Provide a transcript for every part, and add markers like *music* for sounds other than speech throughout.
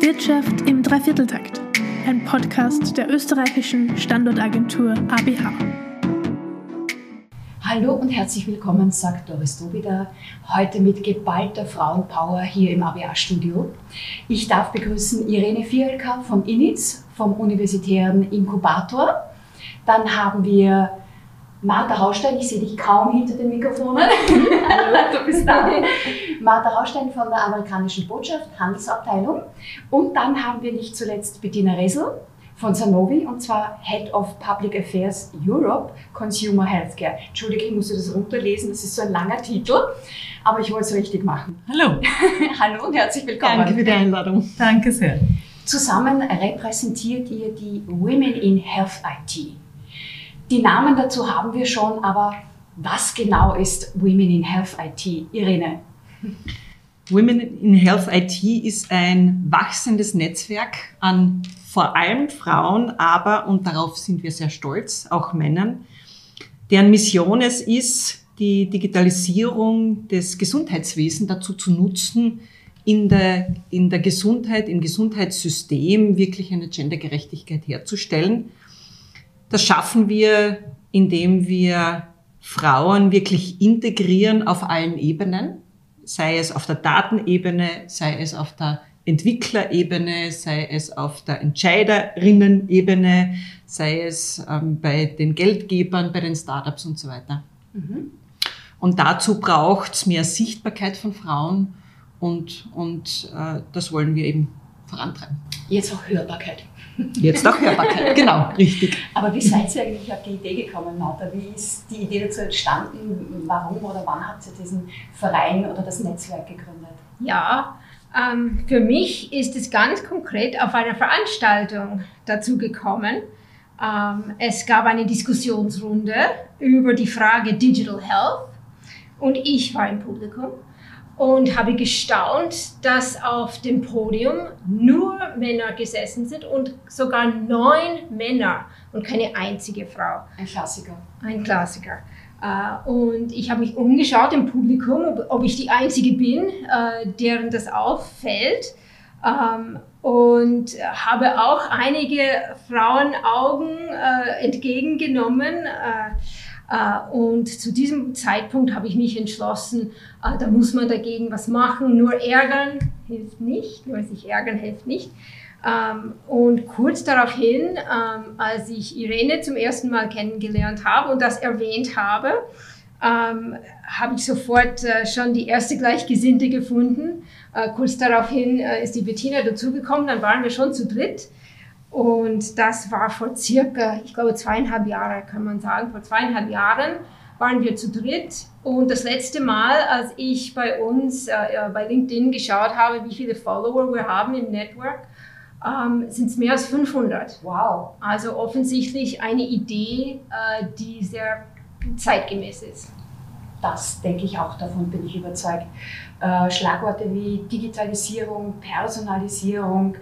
Wirtschaft im Dreivierteltakt, ein Podcast der österreichischen Standortagentur ABH. Hallo und herzlich willkommen, sagt Doris Dobida, heute mit geballter Frauenpower hier im ABA-Studio. Ich darf begrüßen Irene Fielka vom INITS, vom Universitären Inkubator. Dann haben wir Martha Raustein, ich sehe dich kaum hinter den Mikrofonen. Hallo, *laughs* du bist da. *laughs* Martha Raustein von der amerikanischen Botschaft, Handelsabteilung. Und dann haben wir nicht zuletzt Bettina Resel von Sanovi und zwar Head of Public Affairs Europe Consumer Healthcare. Entschuldige, ich muss das runterlesen, das ist so ein langer Titel, aber ich wollte es richtig machen. Hallo. *laughs* Hallo und herzlich willkommen. Danke für die Einladung. Danke sehr. Zusammen repräsentiert ihr die Women in Health IT. Die Namen dazu haben wir schon, aber was genau ist Women in Health IT? Irene. Women in Health IT ist ein wachsendes Netzwerk an vor allem Frauen, aber, und darauf sind wir sehr stolz, auch Männern, deren Mission es ist, die Digitalisierung des Gesundheitswesens dazu zu nutzen, in der, in der Gesundheit, im Gesundheitssystem wirklich eine Gendergerechtigkeit herzustellen das schaffen wir, indem wir Frauen wirklich integrieren auf allen Ebenen, sei es auf der Datenebene, sei es auf der Entwicklerebene, sei es auf der Entscheiderinnen-Ebene, sei es ähm, bei den Geldgebern, bei den Startups und so weiter. Mhm. Und dazu braucht es mehr Sichtbarkeit von Frauen und, und äh, das wollen wir eben vorantreiben. Jetzt auch Hörbarkeit. Jetzt auch Hörbarkeit, *laughs* genau, richtig. Aber wie seid ihr eigentlich auf die Idee gekommen, Martha? Wie ist die Idee dazu entstanden? Warum oder wann habt ihr diesen Verein oder das Netzwerk gegründet? Ja, ähm, für mich ist es ganz konkret auf einer Veranstaltung dazu gekommen. Ähm, es gab eine Diskussionsrunde über die Frage Digital Health und ich war im Publikum und habe gestaunt, dass auf dem Podium nur Männer gesessen sind und sogar neun Männer und keine einzige Frau. Ein Klassiker. Ein Klassiker. Äh, und ich habe mich umgeschaut im Publikum, ob ich die Einzige bin, äh, deren das auffällt. Ähm, und habe auch einige Frauenaugen äh, entgegengenommen. Äh, und zu diesem Zeitpunkt habe ich mich entschlossen, äh, da muss man dagegen was machen. Nur ärgern hilft nicht, nur sich ärgern hilft nicht. Ähm, und kurz daraufhin, ähm, als ich Irene zum ersten Mal kennengelernt habe und das erwähnt habe, ähm, habe ich sofort äh, schon die erste Gleichgesinnte gefunden. kurz daraufhin ist die Bettina dazugekommen, dann waren wir schon zu dritt. Und das war vor circa, ich glaube, zweieinhalb Jahre, kann man sagen. Vor zweieinhalb Jahren waren wir zu dritt. Und das letzte Mal, als ich bei uns äh, bei LinkedIn geschaut habe, wie viele Follower wir haben im Network, ähm, sind es mehr als 500. Wow. Also offensichtlich eine Idee, äh, die sehr zeitgemäß ist. Das denke ich auch, davon bin ich überzeugt. Äh, Schlagworte wie Digitalisierung, Personalisierung,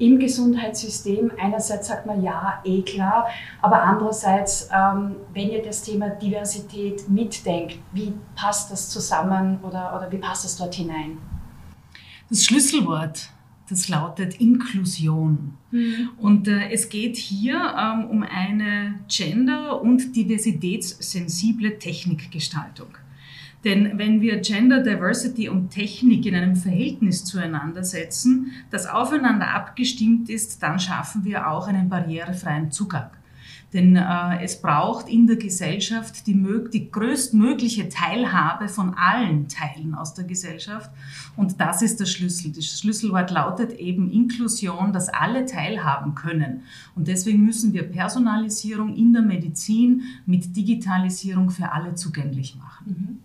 im Gesundheitssystem. Einerseits sagt man ja, eh klar, aber andererseits, ähm, wenn ihr das Thema Diversität mitdenkt, wie passt das zusammen oder, oder wie passt das dort hinein? Das Schlüsselwort, das lautet Inklusion. Mhm. Und äh, es geht hier ähm, um eine gender- und diversitätssensible Technikgestaltung. Denn wenn wir Gender Diversity und Technik in einem Verhältnis zueinander setzen, das aufeinander abgestimmt ist, dann schaffen wir auch einen barrierefreien Zugang. Denn äh, es braucht in der Gesellschaft die, die größtmögliche Teilhabe von allen Teilen aus der Gesellschaft. Und das ist der Schlüssel. Das Schlüsselwort lautet eben Inklusion, dass alle teilhaben können. Und deswegen müssen wir Personalisierung in der Medizin mit Digitalisierung für alle zugänglich machen. Mhm.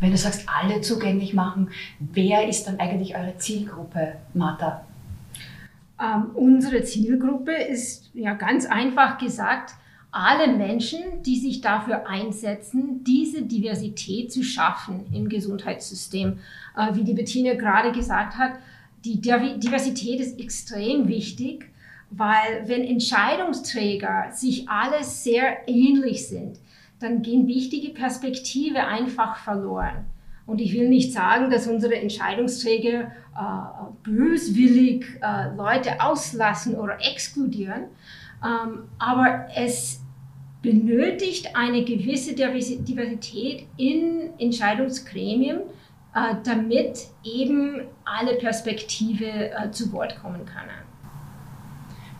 Wenn du sagst, alle zugänglich machen, wer ist dann eigentlich eure Zielgruppe, Martha? Ähm, unsere Zielgruppe ist ja ganz einfach gesagt alle Menschen, die sich dafür einsetzen, diese Diversität zu schaffen im Gesundheitssystem. Äh, wie die Bettina gerade gesagt hat, die Diversität ist extrem wichtig, weil wenn Entscheidungsträger sich alle sehr ähnlich sind, dann gehen wichtige Perspektive einfach verloren. Und ich will nicht sagen, dass unsere Entscheidungsträger äh, böswillig äh, Leute auslassen oder exkludieren, ähm, aber es benötigt eine gewisse Diversität in Entscheidungsgremien, äh, damit eben alle Perspektive äh, zu Wort kommen können.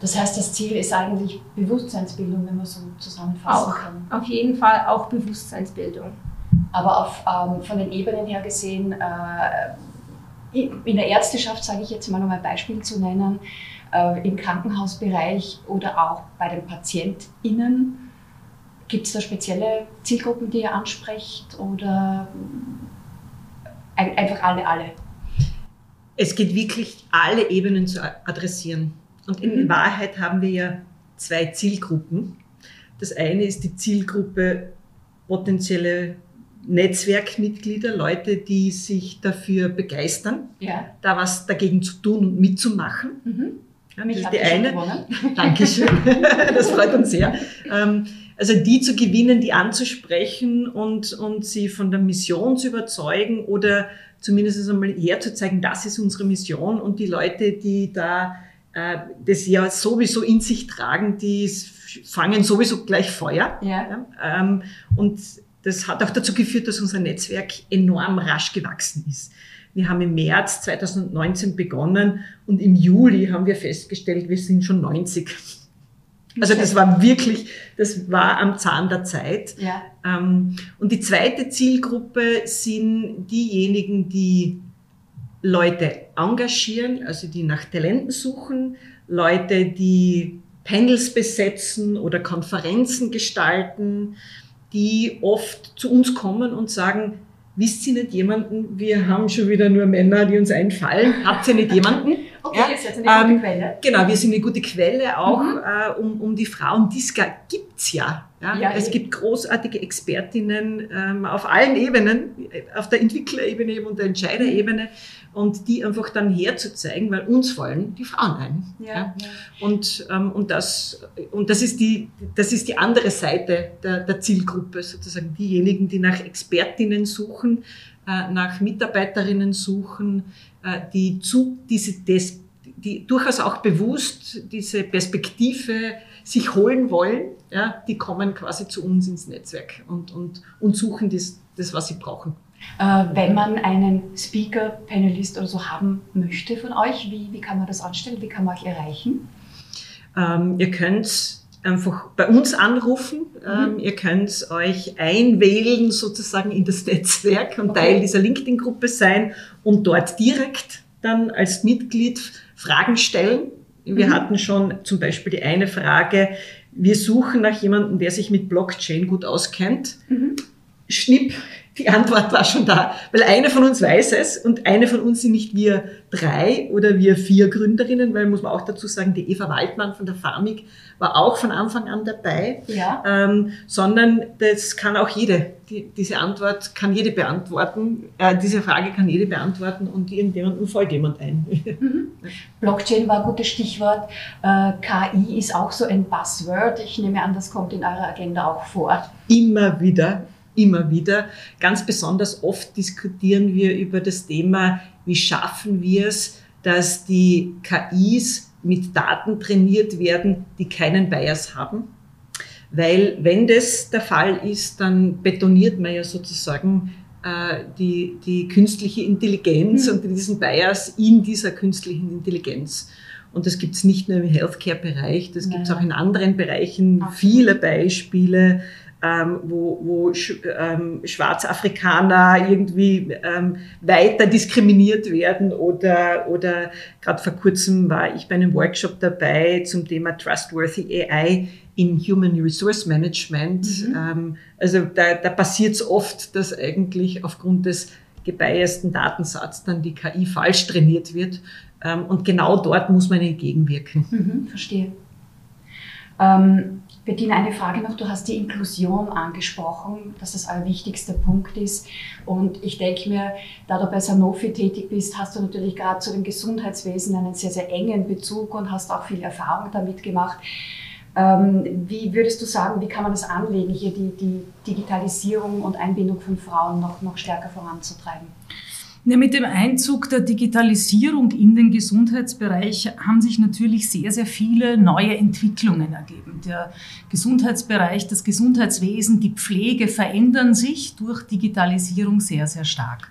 Das heißt, das Ziel ist eigentlich Bewusstseinsbildung, wenn man so zusammenfassen auch, kann. Auf jeden Fall auch Bewusstseinsbildung. Aber auf, ähm, von den Ebenen her gesehen, äh, in der Ärzteschaft, sage ich jetzt mal, um ein Beispiel zu nennen, äh, im Krankenhausbereich oder auch bei den PatientInnen, gibt es da spezielle Zielgruppen, die ihr ansprecht oder einfach alle, alle? Es geht wirklich, alle Ebenen zu adressieren. Und in mhm. Wahrheit haben wir ja zwei Zielgruppen. Das eine ist die Zielgruppe potenzielle Netzwerkmitglieder, Leute, die sich dafür begeistern, ja. da was dagegen zu tun und mitzumachen. Mhm. Ja, das ist die eine. *laughs* Dankeschön, *laughs* das freut uns sehr. Ähm, also die zu gewinnen, die anzusprechen und, und sie von der Mission zu überzeugen oder zumindest einmal herzuzeigen, das ist unsere Mission und die Leute, die da äh, das ja sowieso in sich tragen, die fangen sowieso gleich Feuer. Ja. ja ähm, und das hat auch dazu geführt, dass unser Netzwerk enorm rasch gewachsen ist. Wir haben im März 2019 begonnen und im Juli haben wir festgestellt, wir sind schon 90. Also das war wirklich, das war am Zahn der Zeit. Ja. Ähm, und die zweite Zielgruppe sind diejenigen, die Leute engagieren, also die nach Talenten suchen, Leute, die Panels besetzen oder Konferenzen gestalten, die oft zu uns kommen und sagen, wisst ihr nicht jemanden, wir haben schon wieder nur Männer, die uns einfallen, habt ihr nicht jemanden? Okay, ja, jetzt eine gute ähm, Quelle. Genau, wir sind eine gute Quelle auch mhm. äh, um, um die Frauen. Dies gibt's ja. ja. ja es gibt großartige Expertinnen ähm, auf allen Ebenen, auf der Entwicklerebene und der Entscheiderebene und die einfach dann herzuzeigen, weil uns fallen die Frauen ein. Ja. Und, ähm, und, das, und das, ist die, das ist die andere Seite der, der Zielgruppe, sozusagen diejenigen, die nach Expertinnen suchen, äh, nach Mitarbeiterinnen suchen, die, zu, diese, des, die durchaus auch bewusst diese Perspektive sich holen wollen, ja, die kommen quasi zu uns ins Netzwerk und, und, und suchen das, das, was sie brauchen. Äh, wenn man einen Speaker, Panelist oder so haben möchte von euch, wie, wie kann man das anstellen? Wie kann man euch erreichen? Ähm, ihr könnt einfach bei uns anrufen. Mhm. Ähm, ihr könnt euch einwählen sozusagen in das *laughs* Netzwerk und okay. Teil dieser LinkedIn-Gruppe sein und dort direkt dann als Mitglied Fragen stellen. Wir mhm. hatten schon zum Beispiel die eine Frage, wir suchen nach jemandem, der sich mit Blockchain gut auskennt. Mhm. Schnipp, die Antwort war schon da, weil eine von uns weiß es und eine von uns sind nicht wir drei oder wir vier Gründerinnen, weil muss man auch dazu sagen, die Eva Waldmann von der Farmig war auch von Anfang an dabei, ja. ähm, sondern das kann auch jede, die, diese Antwort kann jede beantworten, äh, diese Frage kann jede beantworten und irgendjemandem fällt jemand ein. Mhm. Blockchain war ein gutes Stichwort, äh, KI ist auch so ein Buzzword, ich nehme an, das kommt in eurer Agenda auch vor. Immer wieder, immer wieder. Ganz besonders oft diskutieren wir über das Thema, wie schaffen wir es, dass die KIs mit Daten trainiert werden, die keinen Bias haben. Weil wenn das der Fall ist, dann betoniert man ja sozusagen äh, die, die künstliche Intelligenz mhm. und diesen Bias in dieser künstlichen Intelligenz. Und das gibt es nicht nur im Healthcare-Bereich, das gibt es auch in anderen Bereichen, viele Beispiele ähm, wo, wo sch, ähm, Schwarzafrikaner irgendwie ähm, weiter diskriminiert werden oder, oder gerade vor kurzem war ich bei einem Workshop dabei zum Thema Trustworthy AI in Human Resource Management. Mhm. Ähm, also da, da passiert es oft, dass eigentlich aufgrund des gebiasten Datensatzes dann die KI falsch trainiert wird. Ähm, und genau dort muss man entgegenwirken. Mhm, verstehe. Ähm, Bettina, eine Frage noch. Du hast die Inklusion angesprochen, dass das euer wichtigster Punkt ist. Und ich denke mir, da du bei Sanofi tätig bist, hast du natürlich gerade zu dem Gesundheitswesen einen sehr, sehr engen Bezug und hast auch viel Erfahrung damit gemacht. Ähm, wie würdest du sagen, wie kann man das anlegen, hier die, die Digitalisierung und Einbindung von Frauen noch, noch stärker voranzutreiben? Ja, mit dem Einzug der Digitalisierung in den Gesundheitsbereich haben sich natürlich sehr, sehr viele neue Entwicklungen ergeben. Der Gesundheitsbereich, das Gesundheitswesen, die Pflege verändern sich durch Digitalisierung sehr, sehr stark.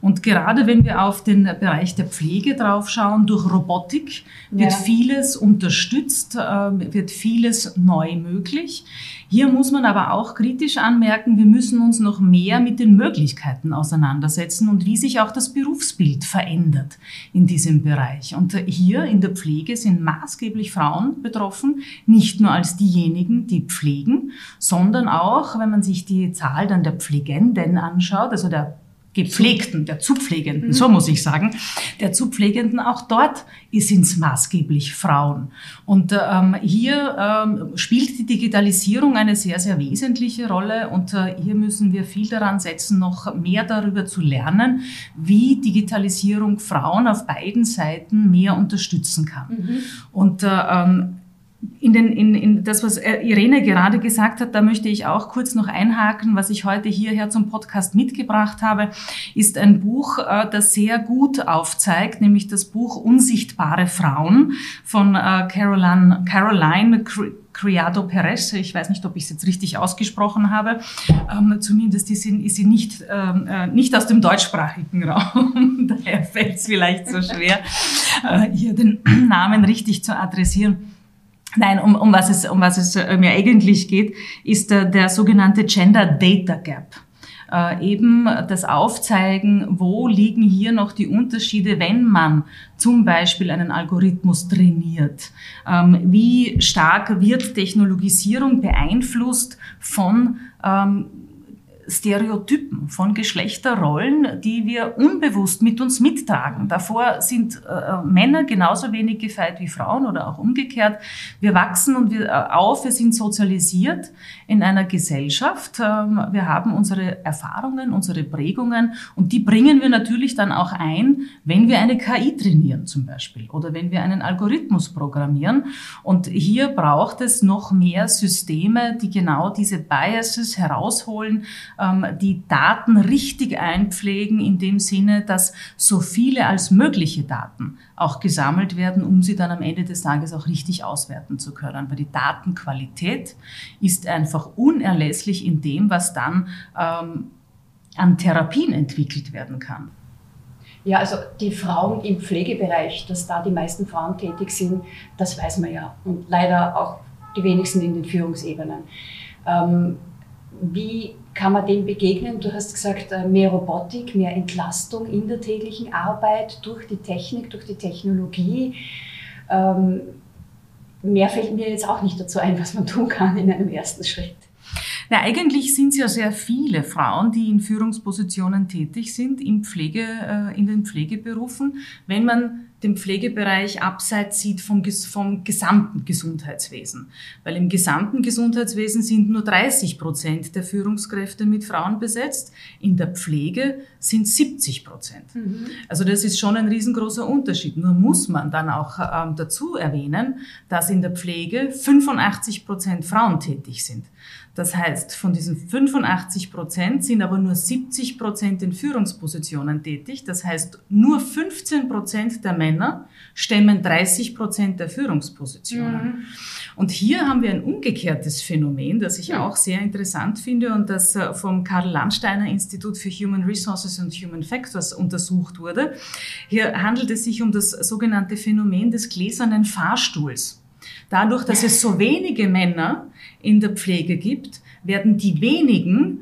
Und gerade wenn wir auf den Bereich der Pflege draufschauen, durch Robotik wird ja. vieles unterstützt, äh, wird vieles neu möglich. Hier muss man aber auch kritisch anmerken, wir müssen uns noch mehr mit den Möglichkeiten auseinandersetzen und wie sich auch das Berufsbild verändert in diesem Bereich. Und hier in der Pflege sind maßgeblich Frauen betroffen, nicht nur als diejenigen, die pflegen, sondern auch, wenn man sich die Zahl dann der Pflegenden anschaut, also der Gepflegten, der Zupflegenden, mhm. so muss ich sagen, der Zupflegenden, auch dort sind es maßgeblich Frauen. Und ähm, hier ähm, spielt die Digitalisierung eine sehr, sehr wesentliche Rolle und äh, hier müssen wir viel daran setzen, noch mehr darüber zu lernen, wie Digitalisierung Frauen auf beiden Seiten mehr unterstützen kann. Mhm. Und äh, ähm, in, den, in, in das, was äh, Irene gerade gesagt hat, da möchte ich auch kurz noch einhaken. Was ich heute hierher zum Podcast mitgebracht habe, ist ein Buch, äh, das sehr gut aufzeigt, nämlich das Buch Unsichtbare Frauen von äh, Caroline, Caroline Criado Perez. Ich weiß nicht, ob ich es jetzt richtig ausgesprochen habe. Ähm, zumindest ist sie, ist sie nicht, ähm, äh, nicht aus dem deutschsprachigen *laughs* Raum. Daher fällt es vielleicht so schwer, hier den *clears throat* Namen richtig zu adressieren. Nein, um, um, was es, um was es äh, mir eigentlich geht, ist der, der sogenannte Gender Data Gap. Äh, eben das Aufzeigen, wo liegen hier noch die Unterschiede, wenn man zum Beispiel einen Algorithmus trainiert. Ähm, wie stark wird Technologisierung beeinflusst von ähm, Stereotypen, von Geschlechterrollen, die wir unbewusst mit uns mittragen. Davor sind äh, Männer genauso wenig gefeit wie Frauen oder auch umgekehrt. Wir wachsen und wir äh, auf, wir sind sozialisiert in einer Gesellschaft. Ähm, wir haben unsere Erfahrungen, unsere Prägungen und die bringen wir natürlich dann auch ein, wenn wir eine KI trainieren zum Beispiel oder wenn wir einen Algorithmus programmieren. Und hier braucht es noch mehr Systeme, die genau diese Biases herausholen, ähm, die Daten richtig einpflegen, in dem Sinne, dass so viele als mögliche Daten auch gesammelt werden, um sie dann am Ende des Tages auch richtig auswerten zu können. Weil die Datenqualität ist einfach unerlässlich in dem, was dann ähm, an Therapien entwickelt werden kann. Ja, also die Frauen im Pflegebereich, dass da die meisten Frauen tätig sind, das weiß man ja. Und leider auch die wenigsten in den Führungsebenen. Ähm, wie kann man dem begegnen? Du hast gesagt, äh, mehr Robotik, mehr Entlastung in der täglichen Arbeit durch die Technik, durch die Technologie. Ähm, mehr fällt mir jetzt auch nicht dazu ein, was man tun kann in einem ersten Schritt. Na, eigentlich sind es ja sehr viele Frauen, die in Führungspositionen tätig sind, in, Pflege, äh, in den Pflegeberufen. Wenn man den Pflegebereich abseits sieht vom, vom gesamten Gesundheitswesen. Weil im gesamten Gesundheitswesen sind nur 30 Prozent der Führungskräfte mit Frauen besetzt. In der Pflege sind 70 Prozent. Mhm. Also das ist schon ein riesengroßer Unterschied. Nur muss man dann auch ähm, dazu erwähnen, dass in der Pflege 85 Prozent Frauen tätig sind. Das heißt, von diesen 85 Prozent sind aber nur 70 Prozent in Führungspositionen tätig. Das heißt, nur 15 Prozent der Männer stemmen 30 Prozent der Führungspositionen. Mhm. Und hier haben wir ein umgekehrtes Phänomen, das ich ja. auch sehr interessant finde und das äh, vom Karl Landsteiner Institut für Human Resources und Human Factors untersucht wurde. Hier handelt es sich um das sogenannte Phänomen des gläsernen Fahrstuhls. Dadurch, dass es so wenige Männer in der Pflege gibt, werden die wenigen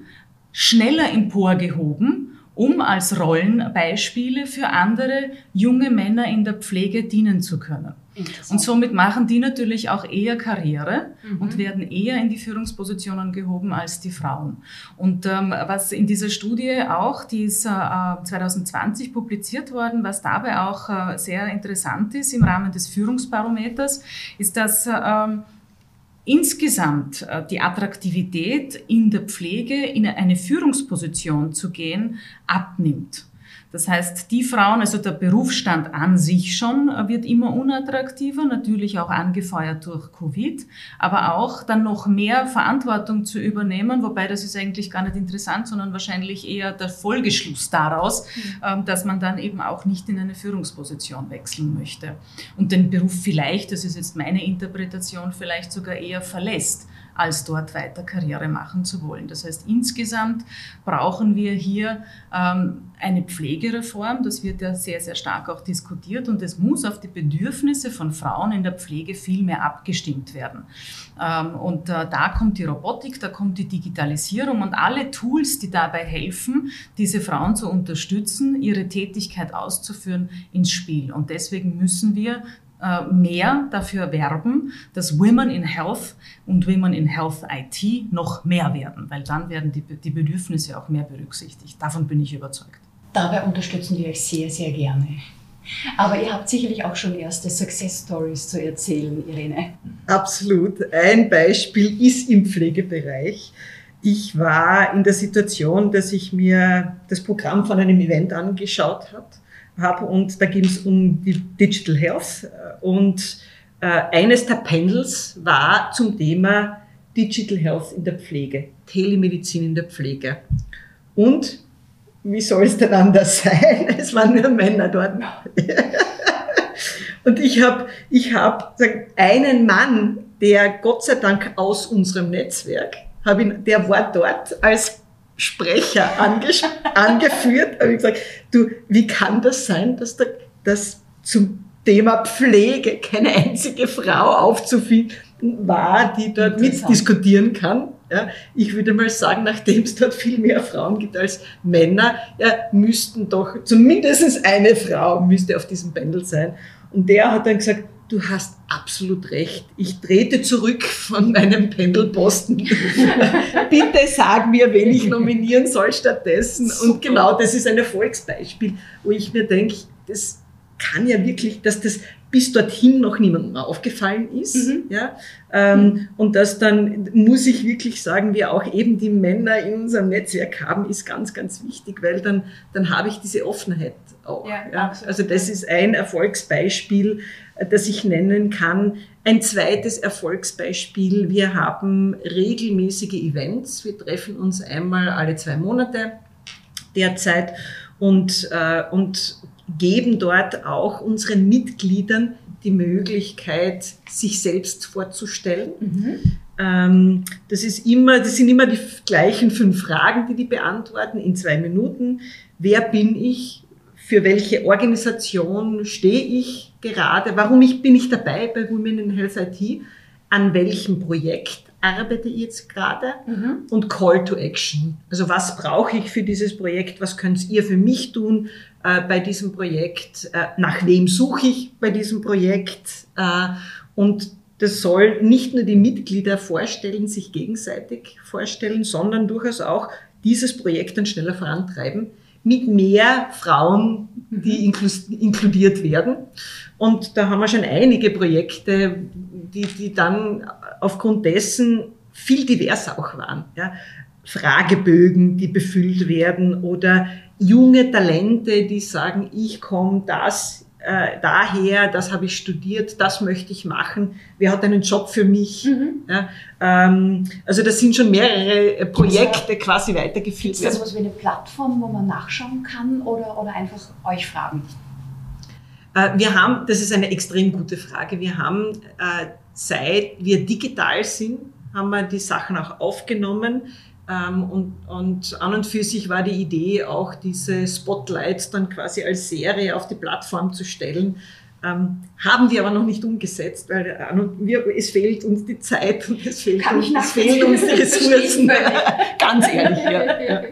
schneller emporgehoben, um als Rollenbeispiele für andere junge Männer in der Pflege dienen zu können. Und somit machen die natürlich auch eher Karriere mhm. und werden eher in die Führungspositionen gehoben als die Frauen. Und ähm, was in dieser Studie auch, die ist äh, 2020 publiziert worden, was dabei auch äh, sehr interessant ist im Rahmen des Führungsbarometers, ist, dass äh, insgesamt äh, die Attraktivität in der Pflege in eine Führungsposition zu gehen abnimmt. Das heißt, die Frauen, also der Berufsstand an sich schon äh, wird immer unattraktiver, natürlich auch angefeuert durch Covid, aber auch dann noch mehr Verantwortung zu übernehmen, wobei das ist eigentlich gar nicht interessant, sondern wahrscheinlich eher der Folgeschluss daraus, mhm. dass man dann eben auch nicht in eine Führungsposition wechseln möchte und den Beruf vielleicht, das ist jetzt meine Interpretation, vielleicht sogar eher verlässt als dort weiter Karriere machen zu wollen. Das heißt, insgesamt brauchen wir hier ähm, eine Pflegereform. Das wird ja sehr, sehr stark auch diskutiert und es muss auf die Bedürfnisse von Frauen in der Pflege viel mehr abgestimmt werden. Ähm, und äh, da kommt die Robotik, da kommt die Digitalisierung und alle Tools, die dabei helfen, diese Frauen zu unterstützen, ihre Tätigkeit auszuführen, ins Spiel. Und deswegen müssen wir mehr dafür werben, dass Women in Health und Women in Health IT noch mehr werden, weil dann werden die, die Bedürfnisse auch mehr berücksichtigt. Davon bin ich überzeugt. Dabei unterstützen wir euch sehr, sehr gerne. Aber ihr habt sicherlich auch schon erste Success Stories zu erzählen, Irene. Absolut. Ein Beispiel ist im Pflegebereich. Ich war in der Situation, dass ich mir das Programm von einem Event angeschaut habe habe und da ging es um die Digital Health und äh, eines der Panels war zum Thema Digital Health in der Pflege, Telemedizin in der Pflege. Und wie soll es denn anders *laughs* sein? Es waren nur Männer dort. *laughs* und ich habe ich hab einen Mann, der Gott sei Dank aus unserem Netzwerk, hab ihn, der war dort als Sprecher ange angeführt. Habe ich gesagt, du, wie kann das sein, dass da, dass zum Thema Pflege keine einzige Frau aufzufinden war, die dort mitdiskutieren kann? Ja, ich würde mal sagen, nachdem es dort viel mehr Frauen gibt als Männer, ja, müssten doch zumindest eine Frau müsste auf diesem Pendel sein. Und der hat dann gesagt, du hast absolut recht. Ich trete zurück von meinem Pendelposten. *laughs* Bitte sag mir, wen ich nominieren soll stattdessen. Super. Und genau das ist ein Erfolgsbeispiel, wo ich mir denke, das kann ja wirklich, dass das bis dorthin noch niemandem aufgefallen ist. Mhm. Ja? Ähm, mhm. Und das dann, muss ich wirklich sagen, wir auch eben die Männer in unserem Netzwerk haben, ist ganz, ganz wichtig, weil dann, dann habe ich diese Offenheit auch. Ja, ja? Also das ist ein Erfolgsbeispiel, das ich nennen kann. Ein zweites Erfolgsbeispiel, wir haben regelmäßige Events. Wir treffen uns einmal alle zwei Monate derzeit und, äh, und geben dort auch unseren Mitgliedern die Möglichkeit, sich selbst vorzustellen. Mhm. Ähm, das, ist immer, das sind immer die gleichen fünf Fragen, die die beantworten in zwei Minuten. Wer bin ich? Für welche Organisation stehe ich gerade? Warum ich, bin ich dabei bei Women in Health IT? An welchem Projekt arbeite ich jetzt gerade? Mhm. Und Call to Action. Also was brauche ich für dieses Projekt? Was könnt ihr für mich tun? Äh, bei diesem Projekt, äh, nach wem suche ich bei diesem Projekt äh, und das soll nicht nur die Mitglieder vorstellen, sich gegenseitig vorstellen, sondern durchaus auch dieses Projekt dann schneller vorantreiben mit mehr Frauen, die mhm. inkludiert werden. Und da haben wir schon einige Projekte, die, die dann aufgrund dessen viel diverser auch waren. Ja. Fragebögen, die befüllt werden oder junge Talente, die sagen, ich komme das äh, daher, das habe ich studiert, das möchte ich machen, wer hat einen Job für mich? Mhm. Ja, ähm, also das sind schon mehrere äh, Projekte ja, quasi weitergeführt Ist das was wie eine Plattform, wo man nachschauen kann oder, oder einfach euch fragen? Äh, wir haben, das ist eine extrem gute Frage, wir haben äh, seit wir digital sind, haben wir die Sachen auch aufgenommen und, und an und für sich war die Idee auch, diese Spotlights dann quasi als Serie auf die Plattform zu stellen. Ähm, haben wir aber noch nicht umgesetzt, weil äh, wir, es fehlt uns die Zeit und es, fehlt uns, es fehlen uns die Ressourcen. *laughs* Ganz ehrlich, ja. *laughs* ja.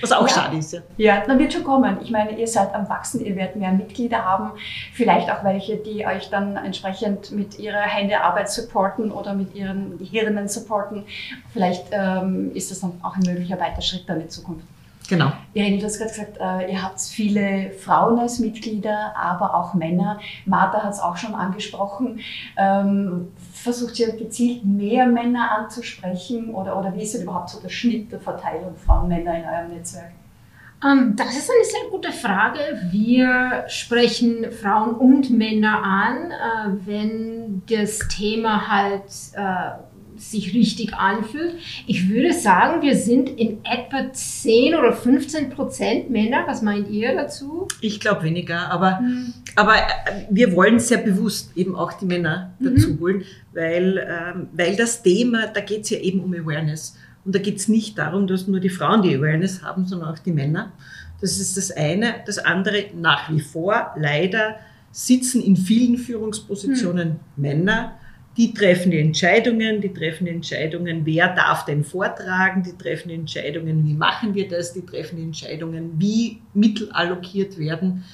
Was auch ja. schade ist, ja. Ja, dann wird schon kommen. Ich meine, ihr seid am Wachsen, ihr werdet mehr Mitglieder haben, vielleicht auch welche, die euch dann entsprechend mit ihrer Händearbeit supporten oder mit ihren Hirnen supporten. Vielleicht ähm, ist das dann auch ein möglicher weiter Schritt dann in Zukunft. Genau. Irene, du hast gerade gesagt, äh, ihr habt viele Frauen als Mitglieder, aber auch Männer. Martha hat es auch schon angesprochen. Ähm, versucht ihr gezielt mehr Männer anzusprechen oder, oder wie ist denn überhaupt so der Schnitt der Verteilung Frauen-Männer in eurem Netzwerk? Ähm, das ist eine sehr gute Frage. Wir sprechen Frauen und Männer an, äh, wenn das Thema halt äh, sich richtig anfühlt. Ich würde sagen, wir sind in etwa 10 oder 15 Prozent Männer. Was meint ihr dazu? Ich glaube weniger, aber, mhm. aber äh, wir wollen sehr bewusst eben auch die Männer mhm. dazu holen, weil, ähm, weil das Thema, da geht es ja eben um Awareness. Und da geht es nicht darum, dass nur die Frauen die Awareness haben, sondern auch die Männer. Das ist das eine. Das andere, nach wie vor, leider sitzen in vielen Führungspositionen hm. Männer, die treffen die Entscheidungen, die treffen die Entscheidungen, wer darf denn vortragen, die treffen die Entscheidungen, wie machen wir das, die treffen die Entscheidungen, wie Mittel allokiert werden.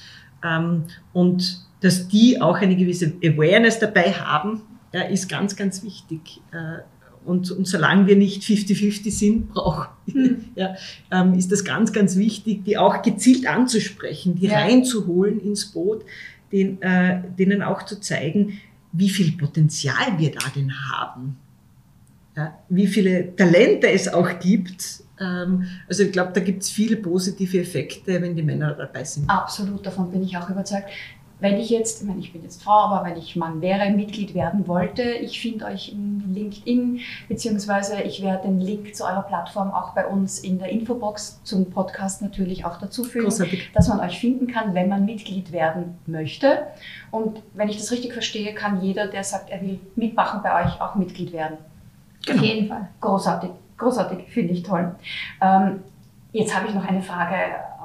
Ähm, und dass die auch eine gewisse Awareness dabei haben, ist ganz, ganz wichtig. Äh, und, und solange wir nicht 50-50 sind, *laughs* brauch, hm. ja, ähm, ist das ganz, ganz wichtig, die auch gezielt anzusprechen, die ja. reinzuholen ins Boot, den, äh, denen auch zu zeigen, wie viel Potenzial wir da denn haben. Ja, wie viele Talente es auch gibt. Ähm, also ich glaube, da gibt es viele positive Effekte, wenn die Männer dabei sind. Absolut, davon bin ich auch überzeugt wenn ich jetzt, ich meine, ich bin jetzt Frau, aber wenn ich Mann wäre, Mitglied werden wollte, ich finde euch in LinkedIn, beziehungsweise ich werde den Link zu eurer Plattform auch bei uns in der Infobox zum Podcast natürlich auch dazu fügen, Großartig. dass man euch finden kann, wenn man Mitglied werden möchte. Und wenn ich das richtig verstehe, kann jeder, der sagt, er will mitmachen bei euch, auch Mitglied werden. Genau. Auf jeden Fall. Großartig, großartig, finde ich toll. Ähm, jetzt habe ich noch eine Frage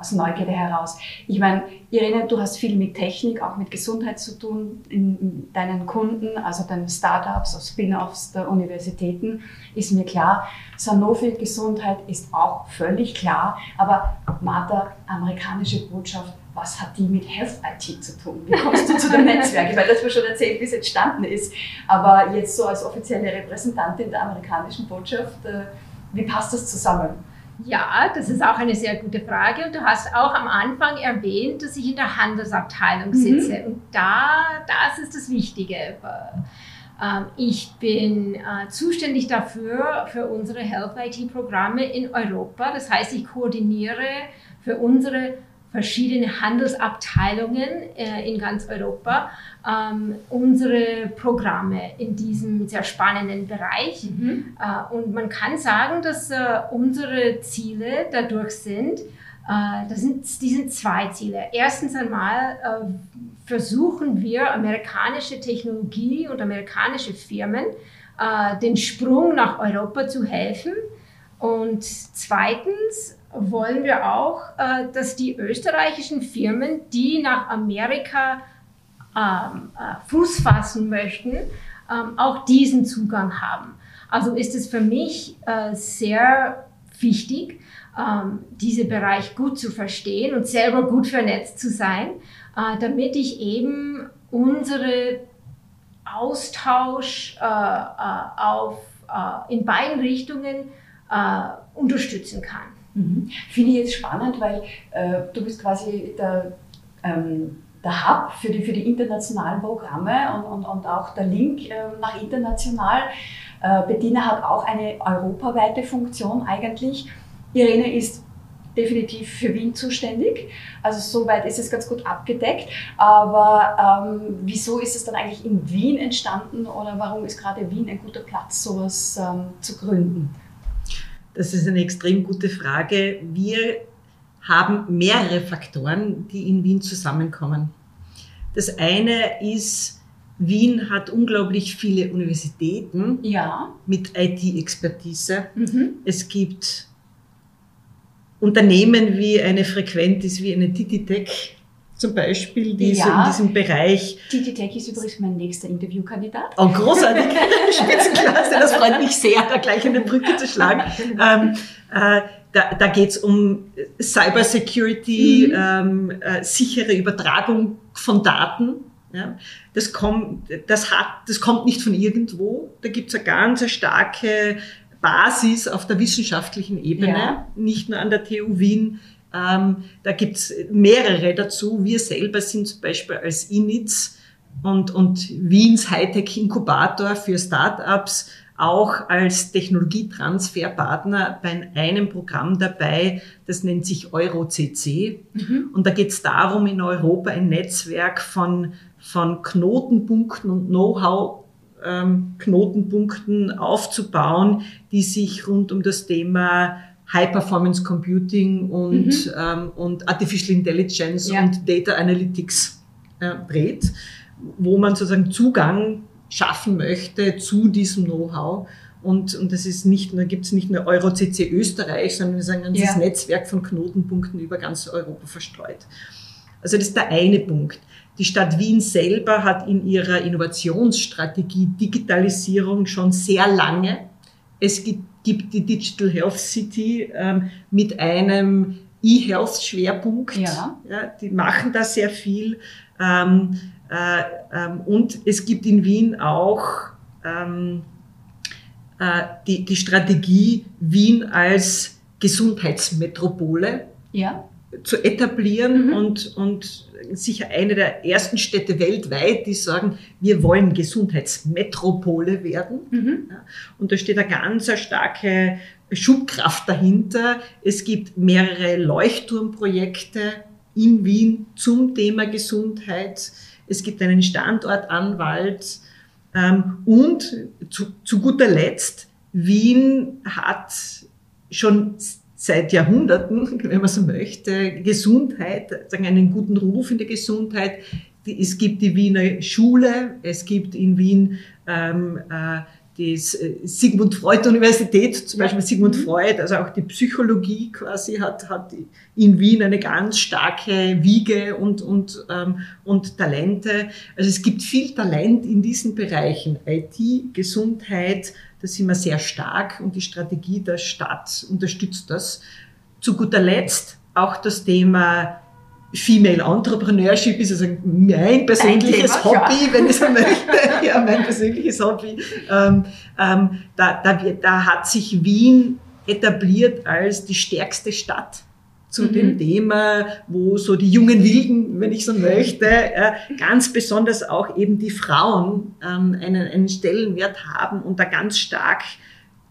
aus Neugierde heraus. Ich meine, Irene, du hast viel mit Technik, auch mit Gesundheit zu tun in deinen Kunden, also deinen Startups, also Spin-offs der Universitäten, ist mir klar. Sanofi Gesundheit ist auch völlig klar, aber Martha, amerikanische Botschaft, was hat die mit Health IT zu tun? Wie kommst du zu dem Netzwerk? Weil das mir schon erzählt, wie es entstanden ist. Aber jetzt so als offizielle Repräsentantin der amerikanischen Botschaft, äh, wie passt das zusammen? Ja, das ist auch eine sehr gute Frage. Und du hast auch am Anfang erwähnt, dass ich in der Handelsabteilung mhm. sitze. Mhm. Und da, das ist das Wichtige. Ähm, ich bin äh, zuständig dafür, für unsere Health IT-Programme in Europa. Das heißt, ich koordiniere für unsere verschiedene Handelsabteilungen äh, in ganz Europa ähm, unsere Programme in diesem sehr spannenden Bereich. Mhm. Äh, und man kann sagen, dass äh, unsere Ziele dadurch sind, äh, das sind, die sind zwei Ziele. Erstens einmal äh, versuchen wir, amerikanische Technologie und amerikanische Firmen äh, den Sprung nach Europa zu helfen. Und zweitens wollen wir auch, äh, dass die österreichischen Firmen, die nach Amerika ähm, äh, Fuß fassen möchten, ähm, auch diesen Zugang haben. Also ist es für mich äh, sehr wichtig, ähm, diesen Bereich gut zu verstehen und selber gut vernetzt zu sein, damit ich eben unsere Austausch auf, in beiden Richtungen unterstützen kann. Mhm. Finde ich jetzt spannend, weil äh, du bist quasi der, ähm, der Hub für die, für die internationalen Programme und, und, und auch der Link äh, nach international. Äh, Bettina hat auch eine europaweite Funktion eigentlich. Irene ist definitiv für Wien zuständig. Also soweit ist es ganz gut abgedeckt. Aber ähm, wieso ist es dann eigentlich in Wien entstanden oder warum ist gerade Wien ein guter Platz, sowas ähm, zu gründen? Das ist eine extrem gute Frage. Wir haben mehrere Faktoren, die in Wien zusammenkommen. Das eine ist, Wien hat unglaublich viele Universitäten ja. mit IT-Expertise. Mhm. Es gibt Unternehmen wie eine Frequentis, wie eine Tititech, zum Beispiel, die ja. in diesem Bereich. Titi Tech ist übrigens mein nächster Interviewkandidat. Oh, großartig. *laughs* Spitzenklasse, das freut mich sehr, da gleich eine Brücke zu schlagen. Ähm, äh, da da geht es um Cybersecurity, mhm. ähm, äh, sichere Übertragung von Daten. Ja, das, kommt, das, hat, das kommt nicht von irgendwo. Da gibt es eine ganz starke Basis auf der wissenschaftlichen Ebene, ja. nicht nur an der TU Wien, ähm, da gibt's mehrere dazu. Wir selber sind zum Beispiel als INITS und, und Wiens Hightech Inkubator für Startups auch als Technologietransferpartner bei einem Programm dabei, das nennt sich EuroCC. Mhm. Und da geht es darum, in Europa ein Netzwerk von, von Knotenpunkten und Know-how ähm, Knotenpunkten aufzubauen, die sich rund um das Thema High Performance Computing und, mhm. ähm, und Artificial Intelligence ja. und Data Analytics äh, dreht, wo man sozusagen Zugang schaffen möchte zu diesem Know-how. Und, und das ist nicht nur, gibt es nicht nur EuroCC Österreich, sondern es ist ein ganzes ja. Netzwerk von Knotenpunkten über ganz Europa verstreut. Also das ist der eine Punkt. Die Stadt Wien selber hat in ihrer Innovationsstrategie Digitalisierung schon sehr lange. Es gibt, gibt die Digital Health City ähm, mit einem E-Health-Schwerpunkt. Ja. ja. Die machen da sehr viel. Ähm, äh, ähm, und es gibt in Wien auch ähm, äh, die, die Strategie, Wien als Gesundheitsmetropole ja. zu etablieren mhm. und, und sicher eine der ersten Städte weltweit, die sagen, wir wollen Gesundheitsmetropole werden. Mhm. Und da steht eine ganz starke Schubkraft dahinter. Es gibt mehrere Leuchtturmprojekte in Wien zum Thema Gesundheit es gibt einen Standortanwalt ähm, und zu, zu guter Letzt, Wien hat schon seit Jahrhunderten, *laughs* wenn man so möchte, Gesundheit, sagen einen guten Ruf in der Gesundheit. Es gibt die Wiener Schule, es gibt in Wien ähm, äh, die äh, Sigmund Freud Universität, zum Beispiel Sigmund mhm. Freud, also auch die Psychologie quasi hat, hat in Wien eine ganz starke Wiege und, und, ähm, und Talente. Also es gibt viel Talent in diesen Bereichen. IT, Gesundheit, da sind wir sehr stark und die Strategie der Stadt unterstützt das. Zu guter Letzt auch das Thema Female Entrepreneurship ist also mein persönliches Thema, Hobby, ja. wenn ich so möchte. *laughs* ja, mein persönliches Hobby. Ähm, ähm, da, da, da hat sich Wien etabliert als die stärkste Stadt zu mhm. dem Thema, wo so die jungen Wilden, wenn ich so möchte, äh, ganz besonders auch eben die Frauen ähm, einen, einen Stellenwert haben und da ganz stark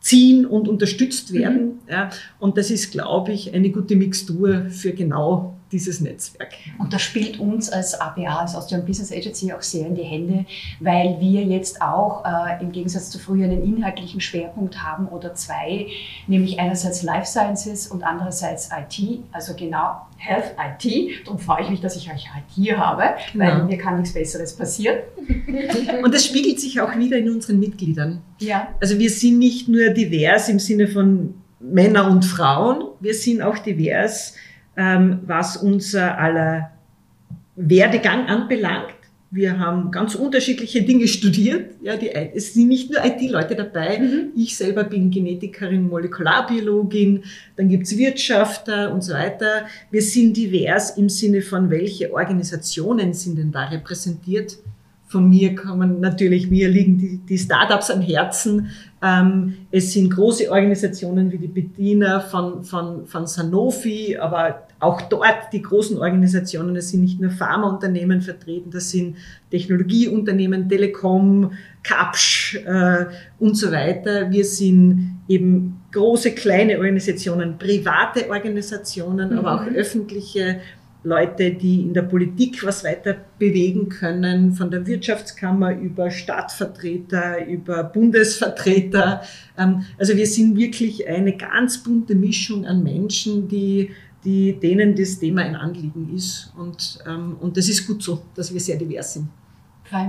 ziehen und unterstützt werden. Mhm. Ja, und das ist, glaube ich, eine gute Mixtur für genau dieses Netzwerk. Und das spielt uns als ABA, als Austrian Business Agency, auch sehr in die Hände, weil wir jetzt auch äh, im Gegensatz zu früher einen inhaltlichen Schwerpunkt haben oder zwei, nämlich einerseits Life Sciences und andererseits IT, also genau Health IT. Darum freue ich mich, dass ich euch halt hier habe, genau. weil mir kann nichts Besseres passieren. *laughs* Und das spiegelt sich auch wieder in unseren Mitgliedern. Ja. Also wir sind nicht nur divers im Sinne von Männer und Frauen, wir sind auch divers ähm, was unser aller Werdegang anbelangt. Wir haben ganz unterschiedliche Dinge studiert. Ja, die, es sind nicht nur IT-Leute dabei. Mhm. Ich selber bin Genetikerin, Molekularbiologin. Dann gibt's Wirtschafter und so weiter. Wir sind divers im Sinne von, welche Organisationen sind denn da repräsentiert? Von mir kommen natürlich, mir liegen die, die Startups am Herzen. Ähm, es sind große Organisationen wie die Bediener von, von, von Sanofi, aber auch dort die großen Organisationen, es sind nicht nur Pharmaunternehmen vertreten, das sind Technologieunternehmen, Telekom, Kapsch äh, und so weiter. Wir sind eben große, kleine Organisationen, private Organisationen, mhm. aber auch öffentliche Leute, die in der Politik was weiter bewegen können, von der Wirtschaftskammer über Stadtvertreter, über Bundesvertreter. Ähm, also wir sind wirklich eine ganz bunte Mischung an Menschen, die die, denen das Thema ein Anliegen ist. Und, ähm, und das ist gut so, dass wir sehr divers sind.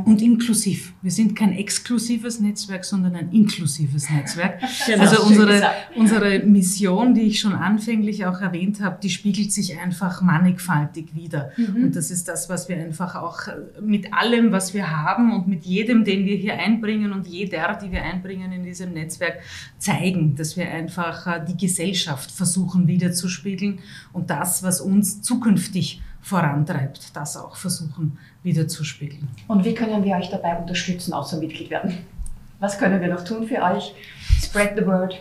Und inklusiv. Wir sind kein exklusives Netzwerk, sondern ein inklusives Netzwerk. *laughs* Genau, also unsere, unsere Mission, die ich schon anfänglich auch erwähnt habe, die spiegelt sich einfach mannigfaltig wieder. Mhm. Und das ist das, was wir einfach auch mit allem, was wir haben und mit jedem, den wir hier einbringen und jeder, die wir einbringen in diesem Netzwerk, zeigen, dass wir einfach äh, die Gesellschaft versuchen wiederzuspiegeln und das, was uns zukünftig vorantreibt, das auch versuchen wiederzuspiegeln. Und wie können wir euch dabei unterstützen, außer Mitglied werden? Was können wir noch tun für euch? Spread the word.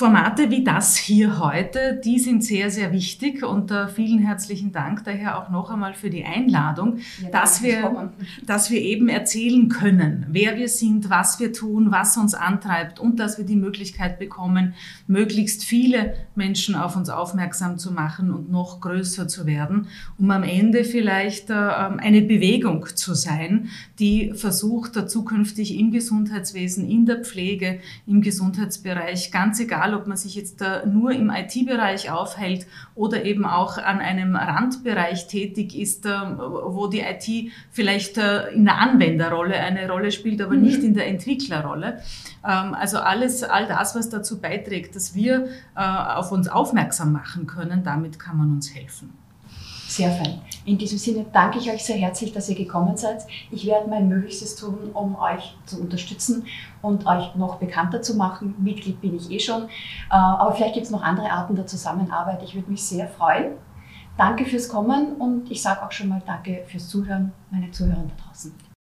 Formate wie das hier heute, die sind sehr, sehr wichtig und uh, vielen herzlichen Dank daher auch noch einmal für die Einladung, ja, dass, wir, *laughs* dass wir eben erzählen können, wer wir sind, was wir tun, was uns antreibt und dass wir die Möglichkeit bekommen, möglichst viele Menschen auf uns aufmerksam zu machen und noch größer zu werden, um am Ende vielleicht uh, eine Bewegung zu sein, die versucht, uh, zukünftig im Gesundheitswesen, in der Pflege, im Gesundheitsbereich, ganz egal, egal ob man sich jetzt nur im IT-Bereich aufhält oder eben auch an einem Randbereich tätig ist, äh, wo die IT vielleicht äh, in der Anwenderrolle eine Rolle spielt, aber mhm. nicht in der Entwicklerrolle. Ähm, also alles, all das, was dazu beiträgt, dass wir äh, auf uns aufmerksam machen können, damit kann man uns helfen. Sehr fein. In diesem Sinne danke ich euch sehr herzlich, dass ihr gekommen seid. Ich werde mein Möglichstes tun, um euch zu unterstützen und euch noch bekannter zu machen. Mitglied bin ich eh schon. Äh, aber vielleicht gibt es noch andere Arten der Zusammenarbeit. Ich würde mich sehr freuen. Danke fürs Kommen und ich sage auch schon mal Danke fürs Zuhören, meine Zuhörer da draußen.